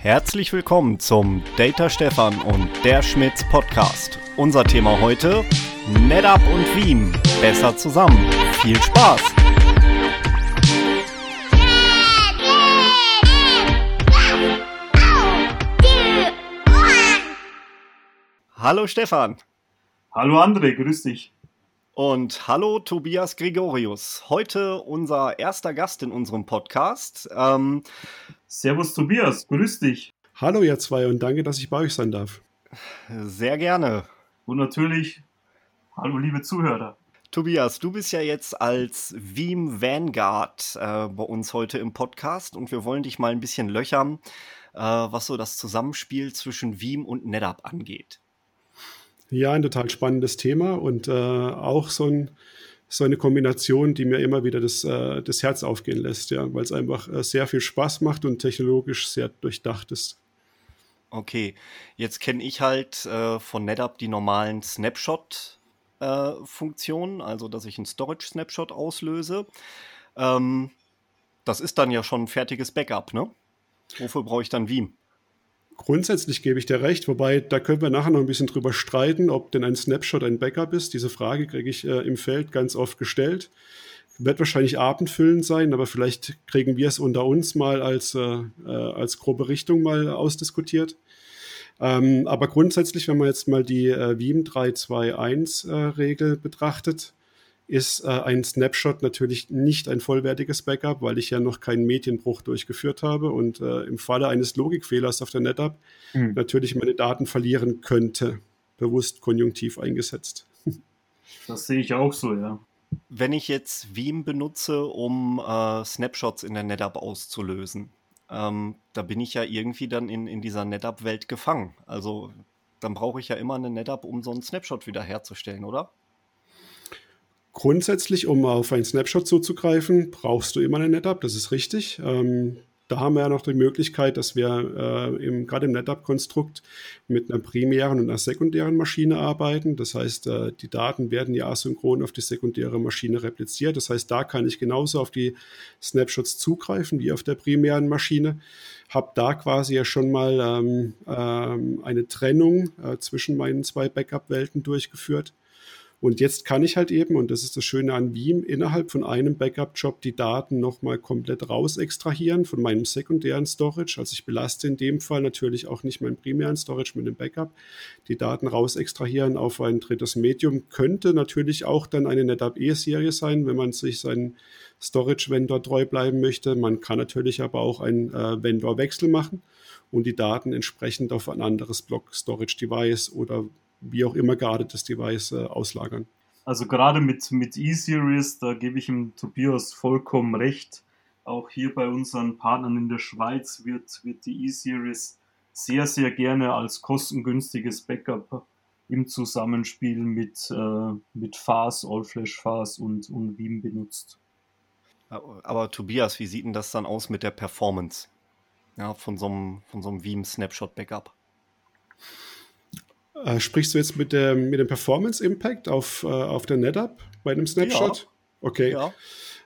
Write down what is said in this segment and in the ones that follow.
Herzlich willkommen zum Data Stefan und der Schmitz Podcast. Unser Thema heute: NetApp und Veeam besser zusammen. Viel Spaß! Hallo Stefan. Hallo André, grüß dich. Und hallo Tobias Gregorius. Heute unser erster Gast in unserem Podcast. Ähm, Servus Tobias, grüß dich. Hallo ihr zwei und danke, dass ich bei euch sein darf. Sehr gerne. Und natürlich, hallo liebe Zuhörer. Tobias, du bist ja jetzt als Veeam Vanguard äh, bei uns heute im Podcast und wir wollen dich mal ein bisschen löchern, äh, was so das Zusammenspiel zwischen Veeam und NetApp angeht. Ja, ein total spannendes Thema und äh, auch so ein so eine Kombination, die mir immer wieder das, äh, das Herz aufgehen lässt, ja, weil es einfach äh, sehr viel Spaß macht und technologisch sehr durchdacht ist. Okay, jetzt kenne ich halt äh, von NetApp die normalen Snapshot-Funktionen, äh, also dass ich einen Storage-Snapshot auslöse. Ähm, das ist dann ja schon ein fertiges Backup, ne? Wofür brauche ich dann Veeam? Grundsätzlich gebe ich dir recht, wobei da können wir nachher noch ein bisschen drüber streiten, ob denn ein Snapshot ein Backup ist. Diese Frage kriege ich äh, im Feld ganz oft gestellt. Wird wahrscheinlich abendfüllend sein, aber vielleicht kriegen wir es unter uns mal als, äh, äh als grobe Richtung mal ausdiskutiert. Ähm, aber grundsätzlich, wenn man jetzt mal die äh, Veeam 321-Regel äh, betrachtet, ist äh, ein Snapshot natürlich nicht ein vollwertiges Backup, weil ich ja noch keinen Medienbruch durchgeführt habe und äh, im Falle eines Logikfehlers auf der NetApp mhm. natürlich meine Daten verlieren könnte. Bewusst konjunktiv eingesetzt. Das sehe ich auch so, ja. Wenn ich jetzt Veeam benutze, um äh, Snapshots in der NetApp auszulösen, ähm, da bin ich ja irgendwie dann in, in dieser NetApp-Welt gefangen. Also dann brauche ich ja immer eine NetApp, um so einen Snapshot wiederherzustellen, oder? Grundsätzlich, um auf einen Snapshot zuzugreifen, brauchst du immer eine NetApp, das ist richtig. Ähm, da haben wir ja noch die Möglichkeit, dass wir äh, gerade im NetApp-Konstrukt mit einer primären und einer sekundären Maschine arbeiten. Das heißt, äh, die Daten werden ja asynchron auf die sekundäre Maschine repliziert. Das heißt, da kann ich genauso auf die Snapshots zugreifen wie auf der primären Maschine. Habe da quasi ja schon mal ähm, ähm, eine Trennung äh, zwischen meinen zwei Backup-Welten durchgeführt. Und jetzt kann ich halt eben, und das ist das Schöne an Veeam, innerhalb von einem Backup-Job die Daten nochmal komplett raus extrahieren von meinem sekundären Storage. Also ich belaste in dem Fall natürlich auch nicht meinen primären Storage mit dem Backup. Die Daten raus extrahieren auf ein drittes Medium könnte natürlich auch dann eine NetApp E-Serie sein, wenn man sich seinen Storage-Vendor treu bleiben möchte. Man kann natürlich aber auch einen äh, Vendor-Wechsel machen und die Daten entsprechend auf ein anderes Block-Storage-Device oder wie auch immer gerade das Device äh, auslagern. Also gerade mit, mit E-Series, da gebe ich ihm Tobias vollkommen recht. Auch hier bei unseren Partnern in der Schweiz wird, wird die E-Series sehr, sehr gerne als kostengünstiges Backup im Zusammenspiel mit, äh, mit FAS, All-Flash FAS und, und Veeam benutzt. Aber Tobias, wie sieht denn das dann aus mit der Performance ja, von so einem, von so einem Veeam Snapshot Backup? Äh, sprichst du jetzt mit, der, mit dem Performance Impact auf, äh, auf der NetApp bei einem Snapshot? Ja. Okay. Ja.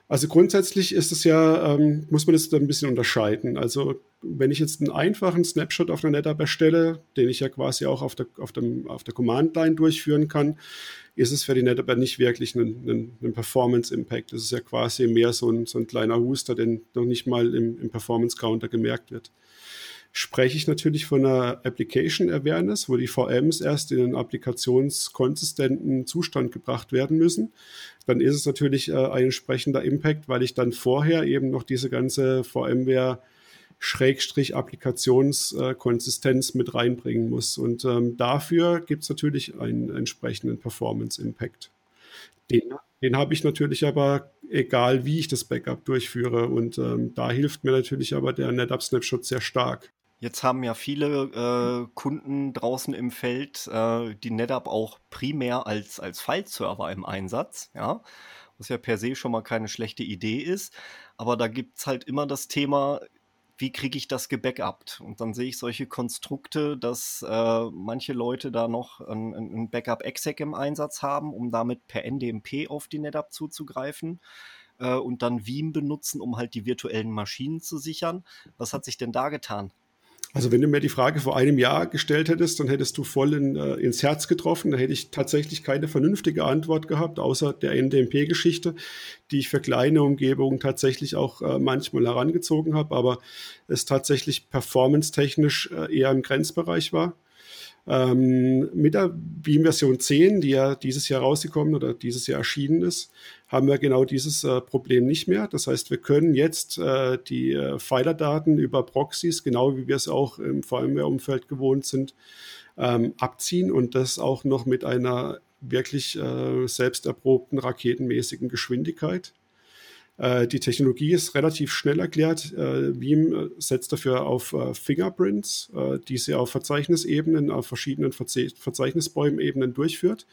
Also grundsätzlich ist es ja, ähm, muss man das dann ein bisschen unterscheiden. Also wenn ich jetzt einen einfachen Snapshot auf der NetApp erstelle, den ich ja quasi auch auf der, auf dem, auf der Command-Line durchführen kann, ist es für die NetApp nicht wirklich ein, Performance-Impact. Das ist ja quasi mehr so ein, so ein kleiner Huster, den noch nicht mal im, im Performance-Counter gemerkt wird spreche ich natürlich von einer Application Awareness, wo die VMs erst in einen applikationskonsistenten Zustand gebracht werden müssen. Dann ist es natürlich äh, ein entsprechender Impact, weil ich dann vorher eben noch diese ganze VMware Schrägstrich Applikationskonsistenz mit reinbringen muss. Und ähm, dafür gibt es natürlich einen entsprechenden Performance-Impact. Den, den habe ich natürlich aber, egal wie ich das Backup durchführe. Und ähm, da hilft mir natürlich aber der NetApp Snapshot sehr stark. Jetzt haben ja viele äh, Kunden draußen im Feld äh, die NetApp auch primär als, als File-Server im Einsatz, ja, was ja per se schon mal keine schlechte Idee ist. Aber da gibt es halt immer das Thema, wie kriege ich das gebackupt? Und dann sehe ich solche Konstrukte, dass äh, manche Leute da noch ein, ein Backup-Exec im Einsatz haben, um damit per NDMP auf die NetApp zuzugreifen äh, und dann Veeam benutzen, um halt die virtuellen Maschinen zu sichern. Was hat sich denn da getan? Also wenn du mir die Frage vor einem Jahr gestellt hättest, dann hättest du voll in, äh, ins Herz getroffen. Da hätte ich tatsächlich keine vernünftige Antwort gehabt, außer der NDMP-Geschichte, die ich für kleine Umgebungen tatsächlich auch äh, manchmal herangezogen habe, aber es tatsächlich performance-technisch äh, eher im Grenzbereich war. Ähm, mit der Beam Version 10, die ja dieses Jahr rausgekommen oder dieses Jahr erschienen ist, haben wir genau dieses äh, Problem nicht mehr. Das heißt, wir können jetzt äh, die äh, Pfeilerdaten über Proxys, genau wie wir es auch im VMware-Umfeld gewohnt sind, ähm, abziehen und das auch noch mit einer wirklich äh, selbst erprobten raketenmäßigen Geschwindigkeit. Äh, die Technologie ist relativ schnell erklärt. Äh, Veeam setzt dafür auf äh, Fingerprints, die sie auf Verzeichnisebenen, auf verschiedenen Verzeichnisbäumen-Ebenen durchführt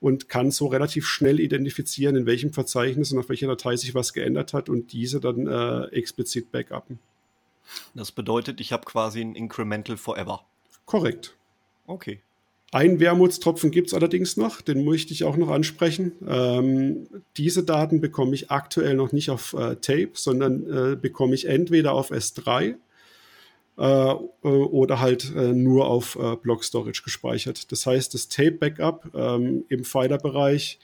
und kann so relativ schnell identifizieren, in welchem Verzeichnis und auf welcher Datei sich was geändert hat und diese dann äh, explizit backuppen. Das bedeutet, ich habe quasi ein Incremental Forever. Korrekt. Okay. Ein Wermutstropfen gibt es allerdings noch, den möchte ich auch noch ansprechen. Ähm, diese Daten bekomme ich aktuell noch nicht auf äh, Tape, sondern äh, bekomme ich entweder auf S3 äh, äh, oder halt äh, nur auf äh, Block Storage gespeichert. Das heißt, das Tape-Backup ähm, im Filer-Bereich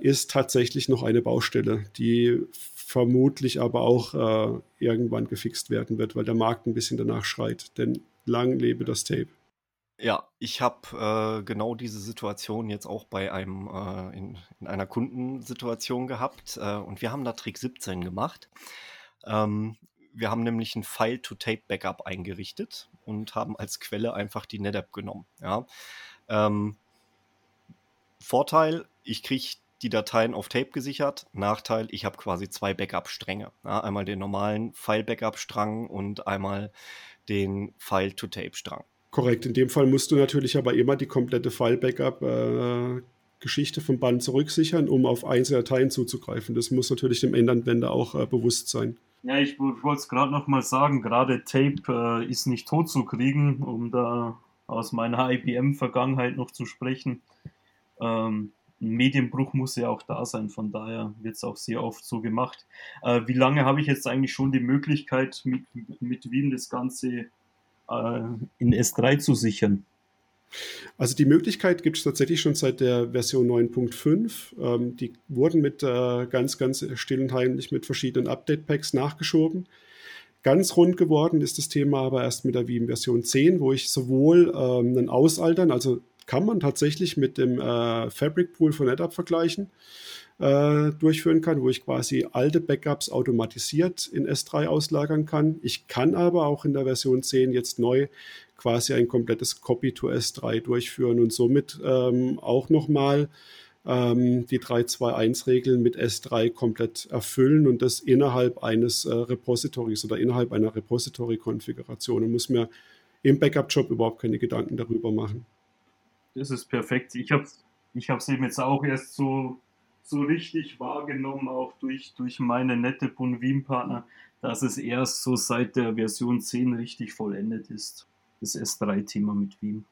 ist tatsächlich noch eine Baustelle, die vermutlich aber auch irgendwann gefixt werden wird, weil der Markt ein bisschen danach schreit. Denn lang lebe das Tape. Ja, ich habe äh, genau diese Situation jetzt auch bei einem äh, in, in, einer Kundensituation gehabt äh, und wir haben da Trick 17 gemacht. Ähm, wir haben nämlich ein File-to-Tape-Backup eingerichtet und haben als Quelle einfach die NetApp genommen. Ja. Ähm, Vorteil, ich kriege die Dateien auf Tape gesichert. Nachteil, ich habe quasi zwei Backup-Stränge. Ja, einmal den normalen File-Backup-Strang und einmal den File-to-Tape-Strang. Korrekt. In dem Fall musst du natürlich aber immer die komplette File-Backup-Geschichte vom Band zurücksichern, um auf einzelne Dateien zuzugreifen. Das muss natürlich dem Endanwender auch äh, bewusst sein. Ja, ich wollte es gerade noch mal sagen, gerade Tape äh, ist nicht tot zu kriegen, um da aus meiner IBM-Vergangenheit noch zu sprechen. Ähm, ein Medienbruch muss ja auch da sein, von daher wird es auch sehr oft so gemacht. Äh, wie lange habe ich jetzt eigentlich schon die Möglichkeit, mit, mit Wien das Ganze äh, in S3 zu sichern? Also die Möglichkeit gibt es tatsächlich schon seit der Version 9.5. Ähm, die wurden mit äh, ganz, ganz still und heimlich mit verschiedenen Update-Packs nachgeschoben. Ganz rund geworden ist das Thema aber erst mit der Veeam Version 10, wo ich sowohl ähm, einen Ausaltern, also kann man tatsächlich mit dem äh, Fabric Pool von NetApp vergleichen, äh, durchführen kann, wo ich quasi alte Backups automatisiert in S3 auslagern kann. Ich kann aber auch in der Version 10 jetzt neu quasi ein komplettes Copy to S3 durchführen und somit ähm, auch nochmal ähm, die 321-Regeln mit S3 komplett erfüllen und das innerhalb eines äh, Repositories oder innerhalb einer Repository-Konfiguration und muss mir im Backup-Job überhaupt keine Gedanken darüber machen. Das ist perfekt. Ich habe ich eben jetzt auch erst so so richtig wahrgenommen, auch durch, durch meine nette Bunvim-Partner, dass es erst so seit der Version 10 richtig vollendet ist. Das S3-Thema mit Veeam.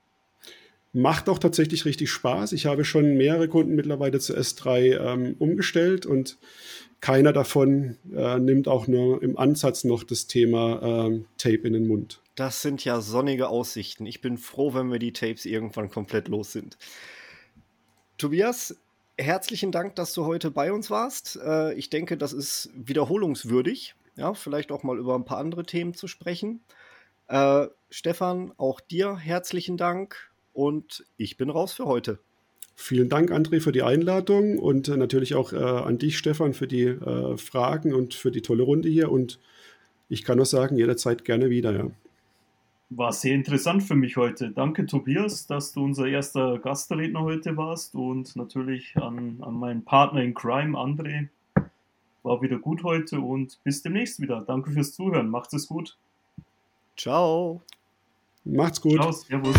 Macht auch tatsächlich richtig Spaß. Ich habe schon mehrere Kunden mittlerweile zu S3 ähm, umgestellt und keiner davon äh, nimmt auch nur im Ansatz noch das Thema ähm, Tape in den Mund. Das sind ja sonnige Aussichten. Ich bin froh, wenn wir die Tapes irgendwann komplett los sind. Tobias, herzlichen Dank, dass du heute bei uns warst. Äh, ich denke, das ist wiederholungswürdig, ja, vielleicht auch mal über ein paar andere Themen zu sprechen. Äh, Stefan, auch dir herzlichen Dank und ich bin raus für heute. Vielen Dank, André, für die Einladung und äh, natürlich auch äh, an dich, Stefan, für die äh, Fragen und für die tolle Runde hier. Und ich kann nur sagen, jederzeit gerne wieder. Ja war sehr interessant für mich heute. Danke, Tobias, dass du unser erster Gastredner heute warst und natürlich an, an meinen Partner in Crime, André. War wieder gut heute und bis demnächst wieder. Danke fürs Zuhören. Macht es gut. Ciao. Macht's gut. Ciao, servus.